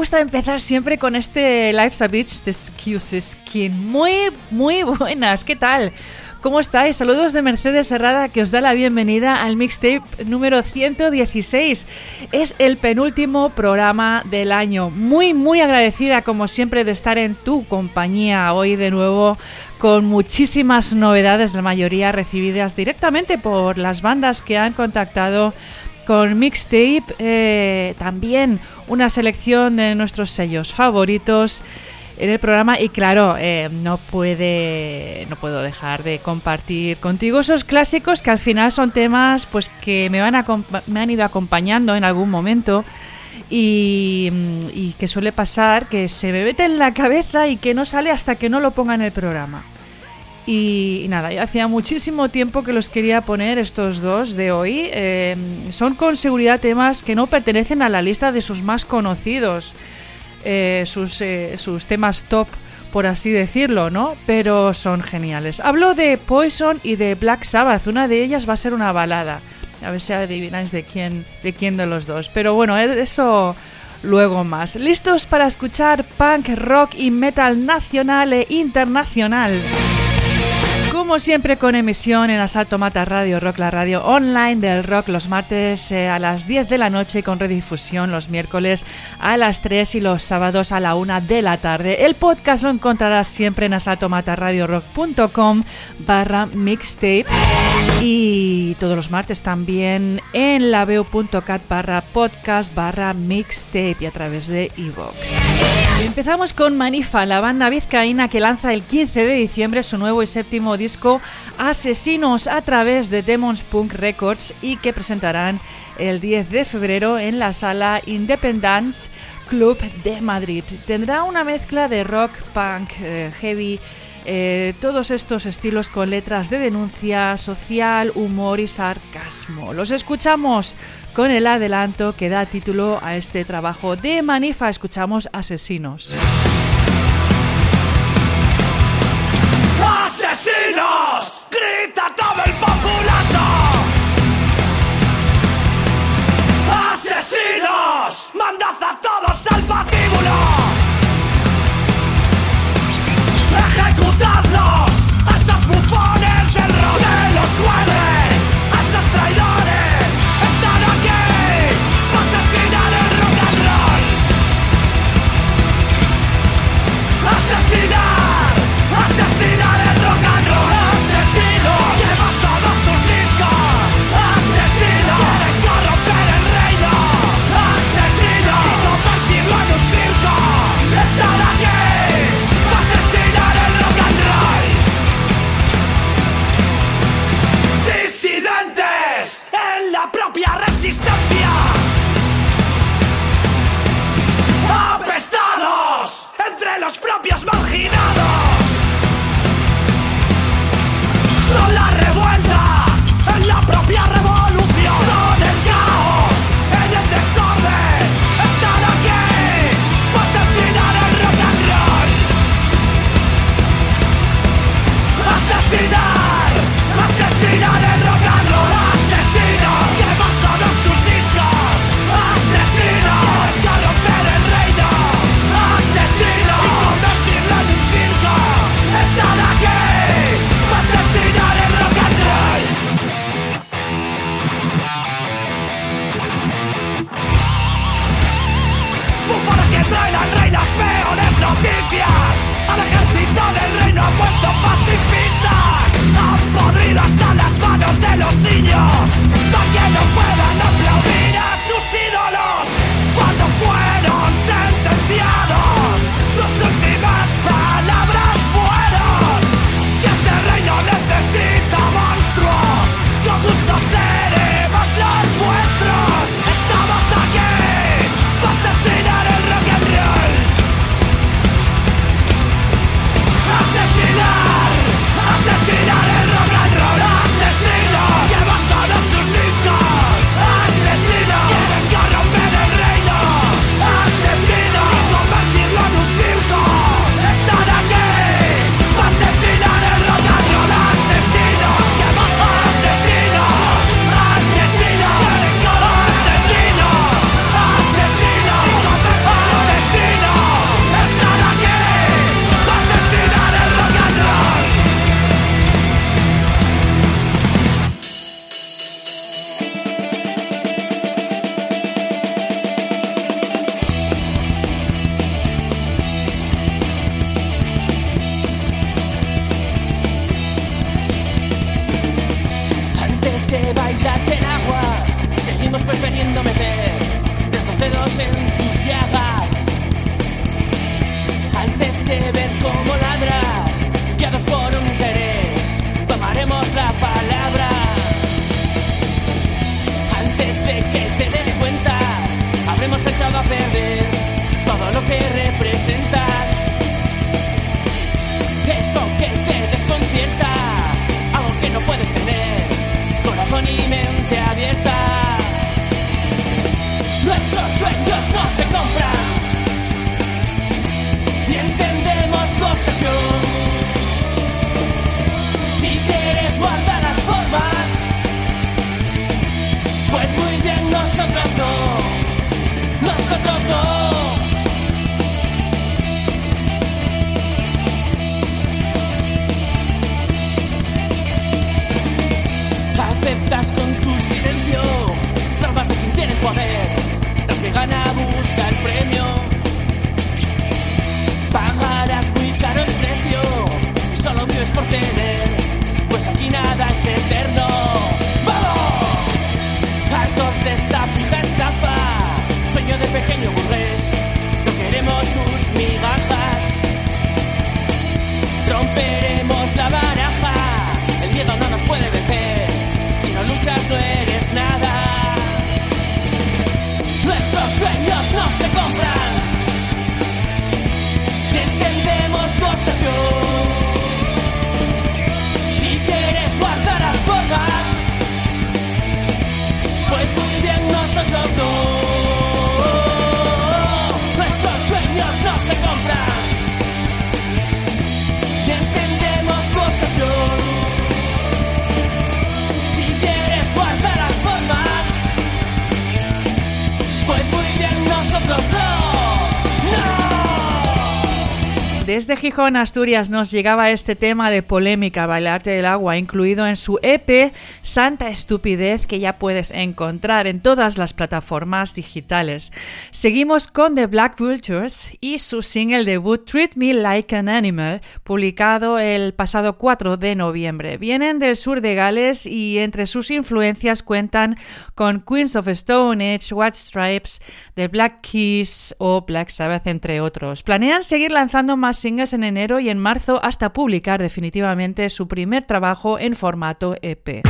Gusta empezar siempre con este Life's a Beach de Excuse Skin. Muy, muy buenas, ¿qué tal? ¿Cómo estáis? Saludos de Mercedes Herrada que os da la bienvenida al mixtape número 116. Es el penúltimo programa del año. Muy, muy agradecida como siempre de estar en tu compañía hoy de nuevo con muchísimas novedades, la mayoría recibidas directamente por las bandas que han contactado con Mixtape, eh, también una selección de nuestros sellos favoritos en el programa y claro, eh, no puede no puedo dejar de compartir contigo esos clásicos que al final son temas pues que me van a, me han ido acompañando en algún momento y, y, que suele pasar que se me mete en la cabeza y que no sale hasta que no lo ponga en el programa. Y, nada, ya hacía muchísimo tiempo que los quería poner estos dos de hoy. Eh, son con seguridad temas que no pertenecen a la lista de sus más conocidos, eh, sus, eh, sus temas top, por así decirlo, ¿no? Pero son geniales. Hablo de Poison y de Black Sabbath. Una de ellas va a ser una balada. A ver si adivináis de quién, de quién de los dos. Pero bueno, eso luego más. ¿Listos para escuchar punk, rock y metal nacional e internacional? Como siempre con emisión en Asalto Mata Radio Rock, la radio online del rock los martes eh, a las 10 de la noche con redifusión los miércoles a las 3 y los sábados a la 1 de la tarde. El podcast lo encontrarás siempre en asaltomataradiorock.com barra mixtape y todos los martes también en laveo.cat barra podcast barra mixtape y a través de iVoox. Empezamos con Manifa, la banda vizcaína que lanza el 15 de diciembre su nuevo y séptimo disco Asesinos a través de Demons Punk Records y que presentarán el 10 de febrero en la sala Independence Club de Madrid. Tendrá una mezcla de rock, punk, eh, heavy, eh, todos estos estilos con letras de denuncia social, humor y sarcasmo. Los escuchamos con el adelanto que da título a este trabajo de Manifa. Escuchamos Asesinos. Desde Gijón, Asturias, nos llegaba este tema de polémica, Bailarte el Agua, incluido en su EP santa estupidez que ya puedes encontrar en todas las plataformas digitales. Seguimos con The Black Vultures y su single debut Treat Me Like an Animal, publicado el pasado 4 de noviembre. Vienen del sur de Gales y entre sus influencias cuentan con Queens of Stone Age, White Stripes, The Black Keys o Black Sabbath, entre otros. Planean seguir lanzando más singles en enero y en marzo hasta publicar definitivamente su primer trabajo en formato EP.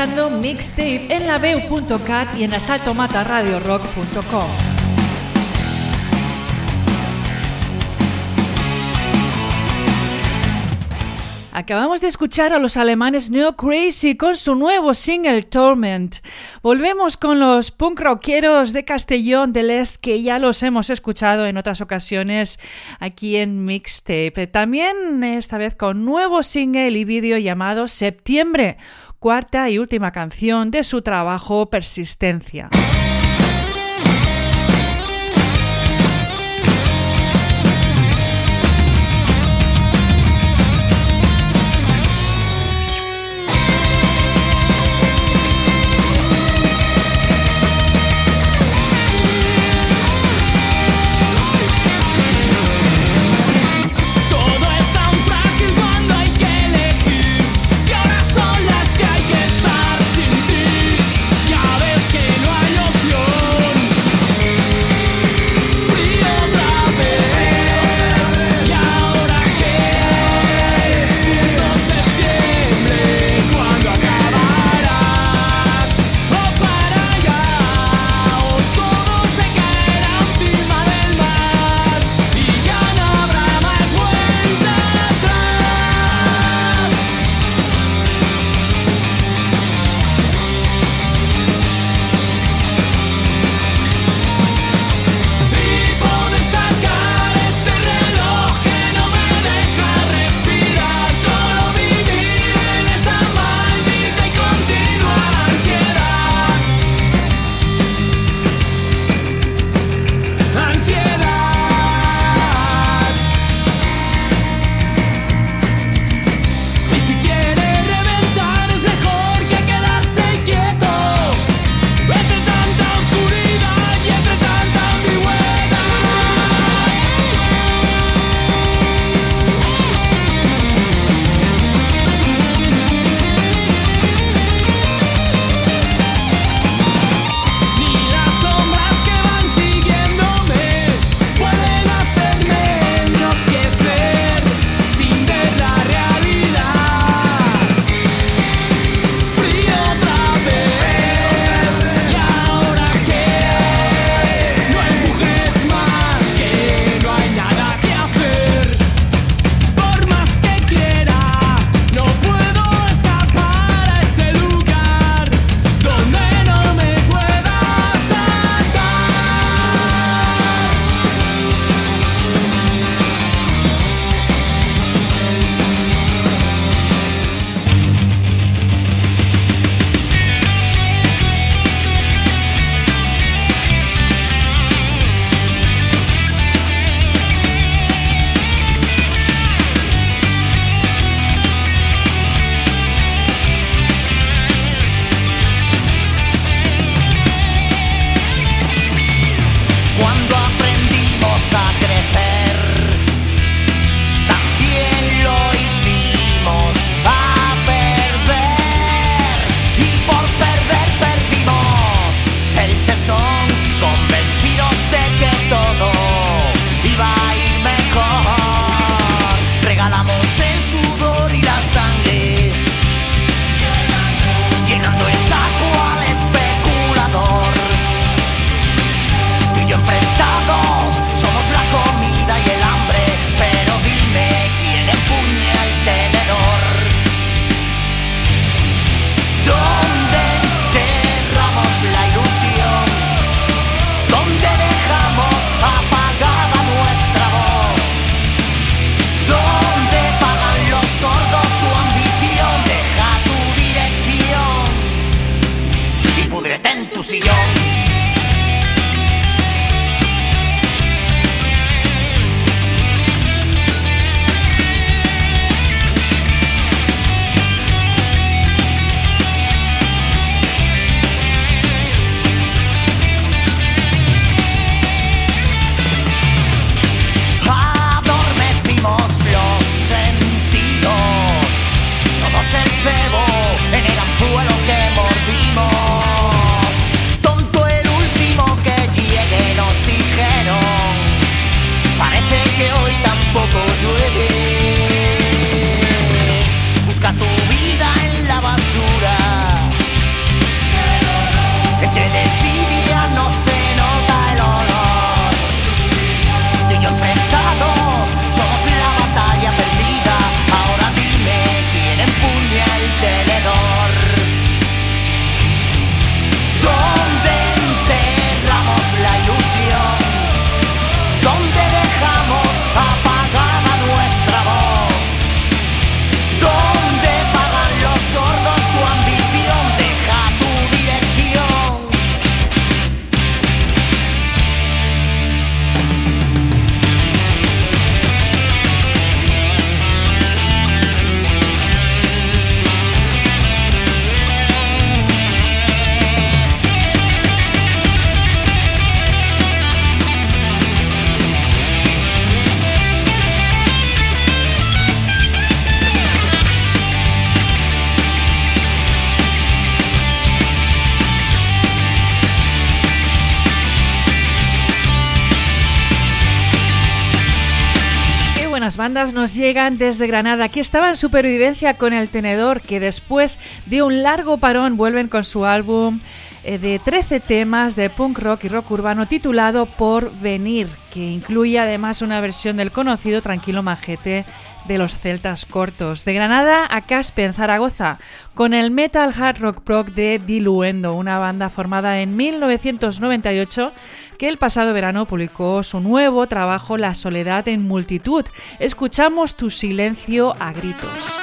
Mixtape en la Veu.cat y en asaltomataradiorock.com. Acabamos de escuchar a los alemanes Neo Crazy con su nuevo single Torment. Volvemos con los punk rockeros de Castellón del Est que ya los hemos escuchado en otras ocasiones aquí en Mixtape. También esta vez con nuevo single y vídeo llamado Septiembre cuarta y última canción de su trabajo Persistencia. Nos llegan desde Granada. Aquí estaba en Supervivencia con el Tenedor, que después de un largo parón vuelven con su álbum eh, de 13 temas de punk rock y rock urbano titulado Por Venir, que incluye además una versión del conocido Tranquilo Majete de los Celtas Cortos. De Granada a Caspe, en Zaragoza, con el metal hard rock prog de Diluendo, una banda formada en 1998 que el pasado verano publicó su nuevo trabajo La soledad en multitud. Escuchamos tu silencio a gritos.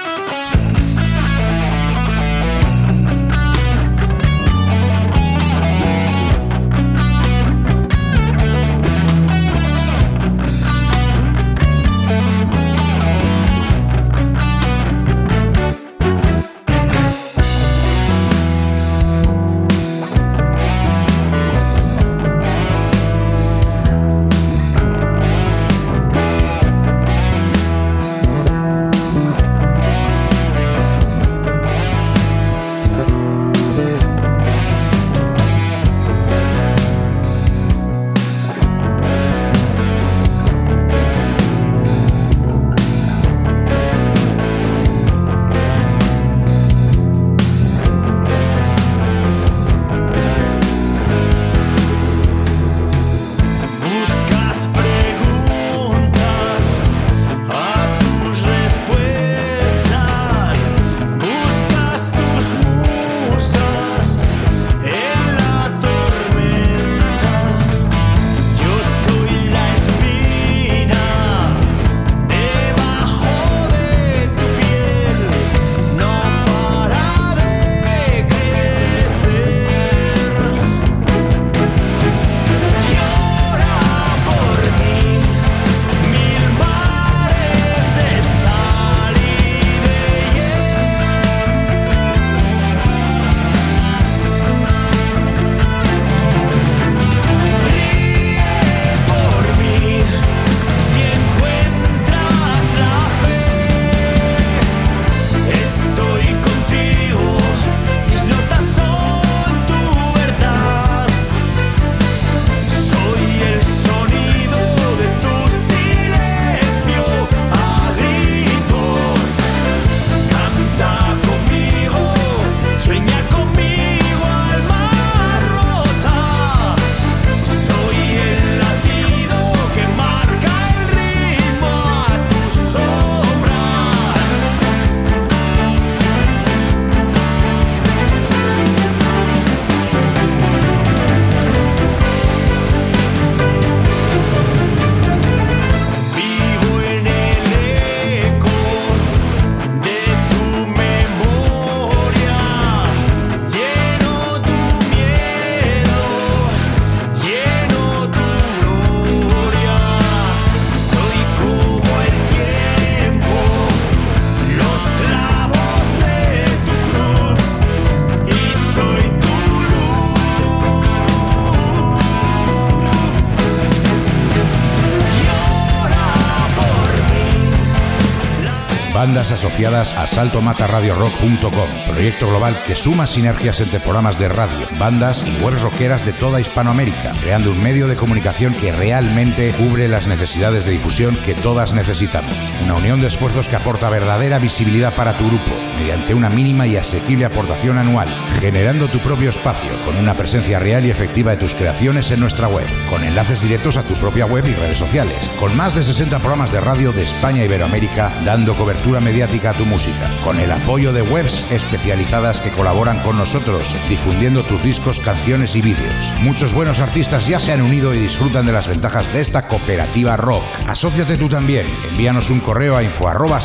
Bandas asociadas a saltomataradiorock.com, proyecto global que suma sinergias entre programas de radio, bandas y webs rockeras de toda Hispanoamérica, creando un medio de comunicación que realmente cubre las necesidades de difusión que todas necesitamos. Una unión de esfuerzos que aporta verdadera visibilidad para tu grupo, mediante una mínima y asequible aportación anual, generando tu propio espacio con una presencia real y efectiva de tus creaciones en nuestra web, con enlaces directos a tu propia web y redes sociales, con más de 60 programas de radio de España y Iberoamérica dando cobertura mediática a tu música, con el apoyo de webs especializadas que colaboran con nosotros, difundiendo tus discos, canciones y vídeos. Muchos buenos artistas ya se han unido y disfrutan de las ventajas de esta cooperativa rock. Asociate tú también. Envíanos un correo a info arroba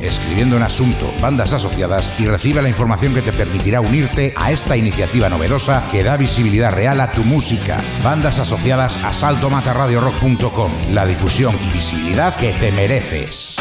escribiendo en asunto bandas asociadas y recibe la información que te permitirá unirte a esta iniciativa novedosa que da visibilidad real a tu música. Bandas asociadas a saltomatarradiorock.com. La difusión y visibilidad que te mereces.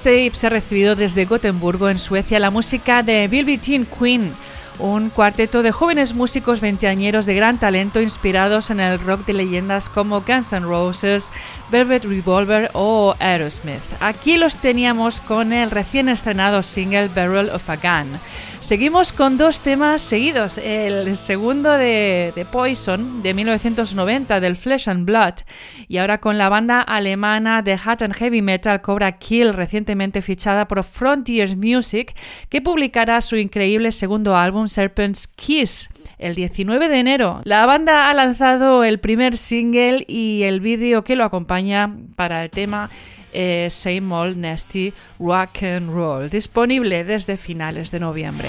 Mixtape se ha recibido desde Gotemburgo, en Suecia, la música de Bilby Teen Queen un cuarteto de jóvenes músicos veinteañeros de gran talento inspirados en el rock de leyendas como Guns N' Roses, Velvet Revolver o Aerosmith. Aquí los teníamos con el recién estrenado single Barrel of a Gun. Seguimos con dos temas seguidos. El segundo de, de, Poison de 1990 del Flesh and Blood y ahora con la banda alemana de hard and heavy metal Cobra Kill recientemente fichada por Frontiers Music que publicará su increíble segundo álbum Serpent's Kiss el 19 de enero. La banda ha lanzado el primer single y el vídeo que lo acompaña para el tema eh, Same Old Nasty Rock and Roll, disponible desde finales de noviembre.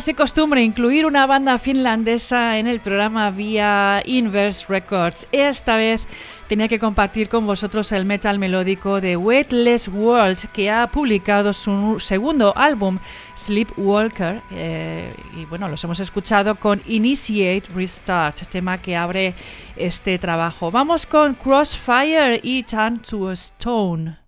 casi costumbre incluir una banda finlandesa en el programa vía Inverse Records. Esta vez tenía que compartir con vosotros el metal melódico de Weightless World, que ha publicado su segundo álbum, Sleepwalker. Eh, y bueno, los hemos escuchado con Initiate Restart, tema que abre este trabajo. Vamos con Crossfire y Turn to Stone.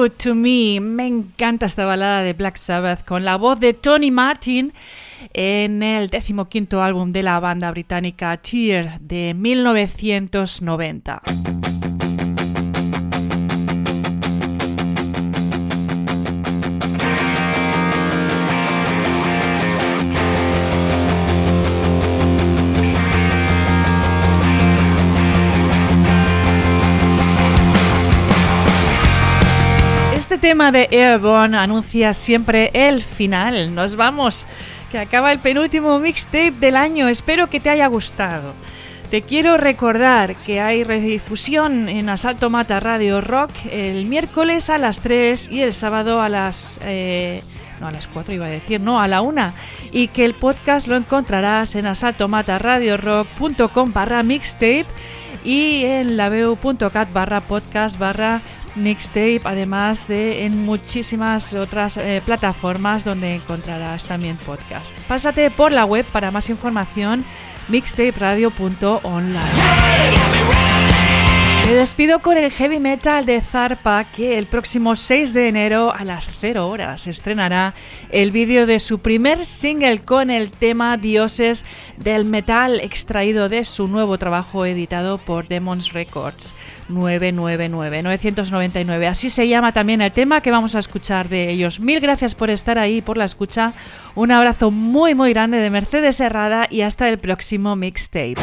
Good to Me. Me encanta esta balada de Black Sabbath con la voz de Tony Martin en el decimoquinto álbum de la banda británica Tear de 1990. Tema de Airborne anuncia siempre el final. Nos vamos, que acaba el penúltimo mixtape del año. Espero que te haya gustado. Te quiero recordar que hay redifusión en Asalto Mata Radio Rock el miércoles a las 3 y el sábado a las... Eh, no, a las 4 iba a decir, no, a la 1. Y que el podcast lo encontrarás en asaltomataradiorock.com barra mixtape y en laveu.cat barra podcast barra mixtape, además de en muchísimas otras eh, plataformas donde encontrarás también podcast. Pásate por la web para más información mixtaperadio.online. Despido con el heavy metal de Zarpa que el próximo 6 de enero a las 0 horas estrenará el vídeo de su primer single con el tema Dioses del Metal extraído de su nuevo trabajo editado por Demons Records 999 999. Así se llama también el tema que vamos a escuchar de ellos. Mil gracias por estar ahí, por la escucha. Un abrazo muy muy grande de Mercedes Herrada y hasta el próximo mixtape.